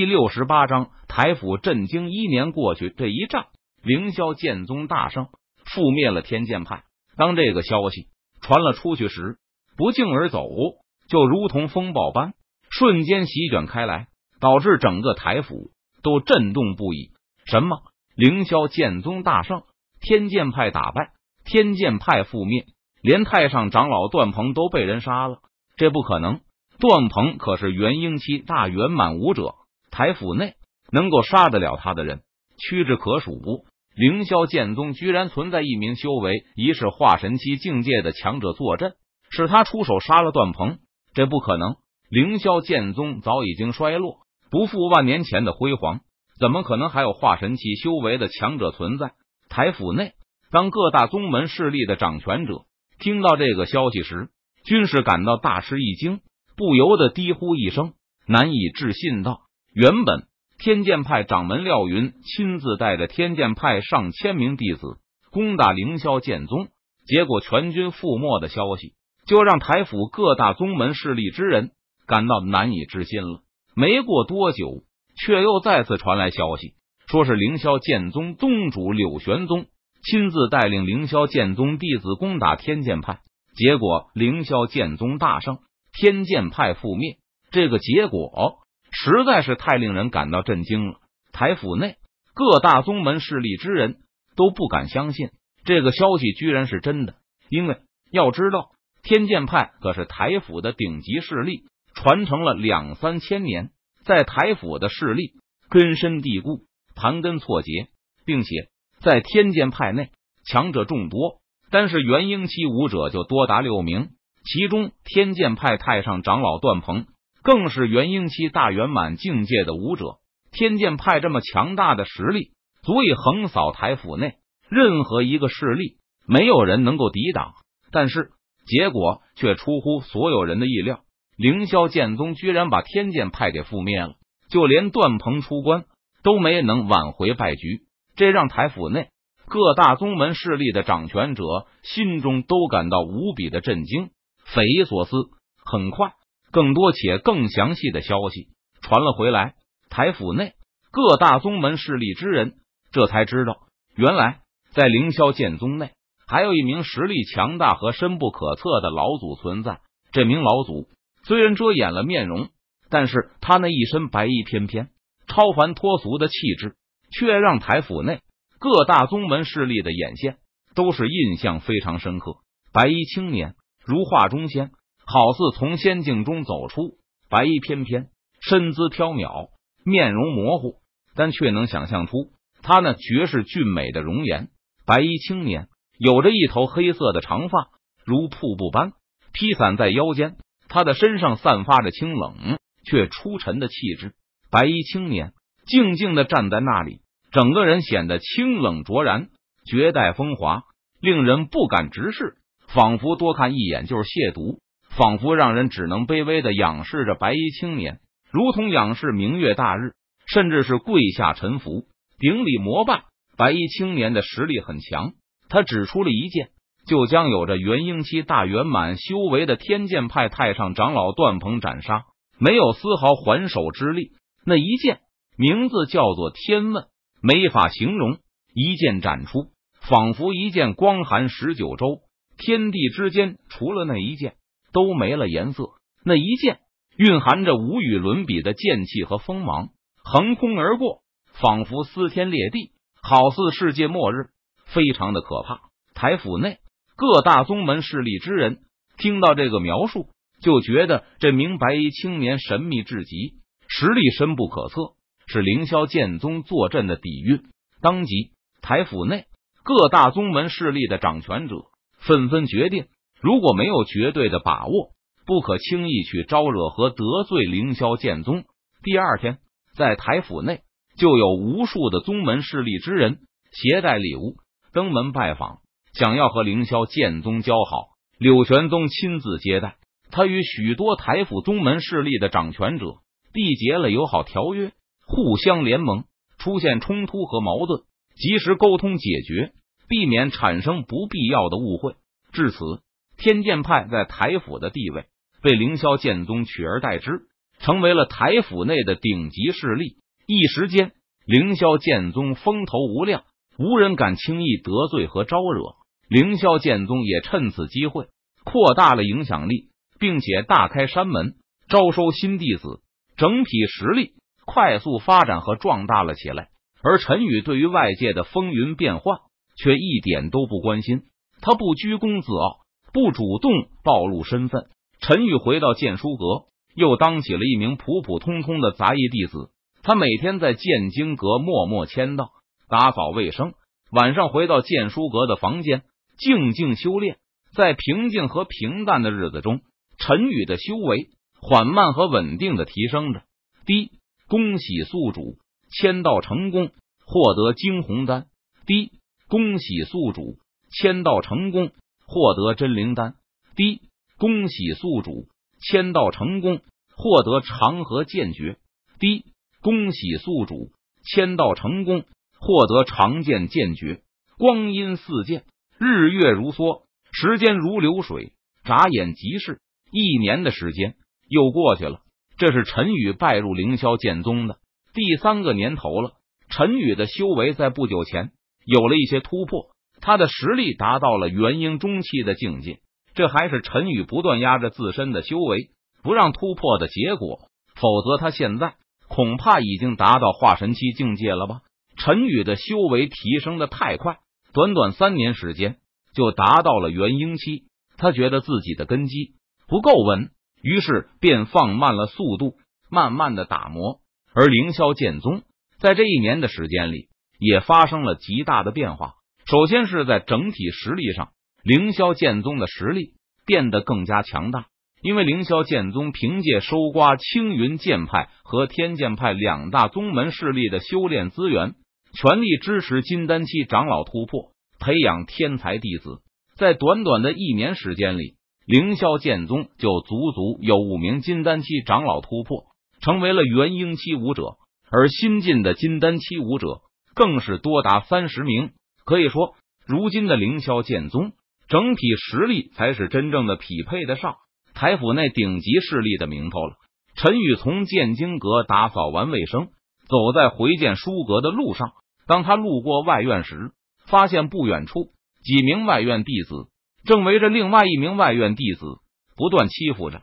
第六十八章台府震惊。一年过去，这一战，凌霄剑宗大胜，覆灭了天剑派。当这个消息传了出去时，不胫而走，就如同风暴般瞬间席卷开来，导致整个台府都震动不已。什么？凌霄剑宗大胜，天剑派打败，天剑派覆灭，连太上长老段鹏都被人杀了？这不可能！段鹏可是元婴期大圆满武者。台府内能够杀得了他的人屈指可数。凌霄剑宗居然存在一名修为一世化神期境界的强者坐镇，是他出手杀了段鹏？这不可能！凌霄剑宗早已经衰落，不复万年前的辉煌，怎么可能还有化神期修为的强者存在？台府内，当各大宗门势力的掌权者听到这个消息时，均是感到大吃一惊，不由得低呼一声，难以置信道。原本天剑派掌门廖云亲自带着天剑派上千名弟子攻打凌霄剑宗，结果全军覆没的消息，就让台府各大宗门势力之人感到难以置信了。没过多久，却又再次传来消息，说是凌霄剑宗宗主柳玄宗亲自带领凌霄剑宗弟子攻打天剑派，结果凌霄剑宗大胜，天剑派覆灭。这个结果。实在是太令人感到震惊了。台府内各大宗门势力之人都不敢相信这个消息居然是真的，因为要知道天剑派可是台府的顶级势力，传承了两三千年，在台府的势力根深蒂固、盘根错节，并且在天剑派内强者众多，但是元婴期武者就多达六名，其中天剑派太上长老段鹏。更是元婴期大圆满境界的武者，天剑派这么强大的实力，足以横扫台府内任何一个势力，没有人能够抵挡。但是结果却出乎所有人的意料，凌霄剑宗居然把天剑派给覆灭了，就连段鹏出关都没能挽回败局，这让台府内各大宗门势力的掌权者心中都感到无比的震惊、匪夷所思。很快。更多且更详细的消息传了回来，台府内各大宗门势力之人这才知道，原来在凌霄剑宗内还有一名实力强大和深不可测的老祖存在。这名老祖虽然遮掩了面容，但是他那一身白衣翩翩、超凡脱俗的气质，却让台府内各大宗门势力的眼线都是印象非常深刻。白衣青年，如画中仙。好似从仙境中走出，白衣翩翩，身姿飘渺，面容模糊，但却能想象出他那绝世俊美的容颜。白衣青年有着一头黑色的长发，如瀑布般披散在腰间，他的身上散发着清冷却出尘的气质。白衣青年静静的站在那里，整个人显得清冷卓然，绝代风华，令人不敢直视，仿佛多看一眼就是亵渎。仿佛让人只能卑微的仰视着白衣青年，如同仰视明月大日，甚至是跪下臣服、顶礼膜拜。白衣青年的实力很强，他只出了一剑，就将有着元婴期大圆满修为的天剑派太上长老段鹏斩杀，没有丝毫还手之力。那一剑名字叫做天问，没法形容。一剑斩出，仿佛一剑光寒十九州，天地之间除了那一剑。都没了颜色，那一剑蕴含着无与伦比的剑气和锋芒，横空而过，仿佛撕天裂地，好似世界末日，非常的可怕。台府内各大宗门势力之人听到这个描述，就觉得这名白衣青年神秘至极，实力深不可测，是凌霄剑宗坐镇的底蕴。当即，台府内各大宗门势力的掌权者纷纷决定。如果没有绝对的把握，不可轻易去招惹和得罪凌霄剑宗。第二天，在台府内就有无数的宗门势力之人携带礼物登门拜访，想要和凌霄剑宗交好。柳玄宗亲自接待，他与许多台府宗门势力的掌权者缔结了友好条约，互相联盟，出现冲突和矛盾，及时沟通解决，避免产生不必要的误会。至此。天剑派在台府的地位被凌霄剑宗取而代之，成为了台府内的顶级势力。一时间，凌霄剑宗风头无量，无人敢轻易得罪和招惹。凌霄剑宗也趁此机会扩大了影响力，并且大开山门，招收新弟子，整体实力快速发展和壮大了起来。而陈宇对于外界的风云变幻却一点都不关心，他不居功自傲，不主动暴露身份。陈宇回到剑书阁，又当起了一名普普通通的杂役弟子。他每天在剑经阁默默签到，打扫卫生，晚上回到剑书阁的房间。静静修炼，在平静和平淡的日子中，陈宇的修为缓慢和稳定的提升着。第一，恭喜宿主签到成功，获得惊鸿丹。第一，恭喜宿主签到成功，获得真灵丹。第一，恭喜宿主签到成功，获得长河剑诀。第一，恭喜宿主签到成功，获得长剑剑诀。光阴似箭。日月如梭，时间如流水，眨眼即逝。一年的时间又过去了。这是陈宇拜入凌霄剑宗的第三个年头了。陈宇的修为在不久前有了一些突破，他的实力达到了元婴中期的境界。这还是陈宇不断压着自身的修为，不让突破的结果。否则，他现在恐怕已经达到化神期境界了吧？陈宇的修为提升的太快。短短三年时间就达到了元婴期，他觉得自己的根基不够稳，于是便放慢了速度，慢慢的打磨。而凌霄剑宗在这一年的时间里也发生了极大的变化。首先是在整体实力上，凌霄剑宗的实力变得更加强大，因为凌霄剑宗凭借收刮青云剑派和天剑派两大宗门势力的修炼资源。全力支持金丹期长老突破，培养天才弟子。在短短的一年时间里，凌霄剑宗就足足有五名金丹期长老突破，成为了元婴期武者。而新进的金丹期武者更是多达三十名。可以说，如今的凌霄剑宗整体实力才是真正的匹配得上台府内顶级势力的名头了。陈宇从剑经阁打扫完卫生，走在回剑书阁的路上。当他路过外院时，发现不远处几名外院弟子正围着另外一名外院弟子不断欺负着。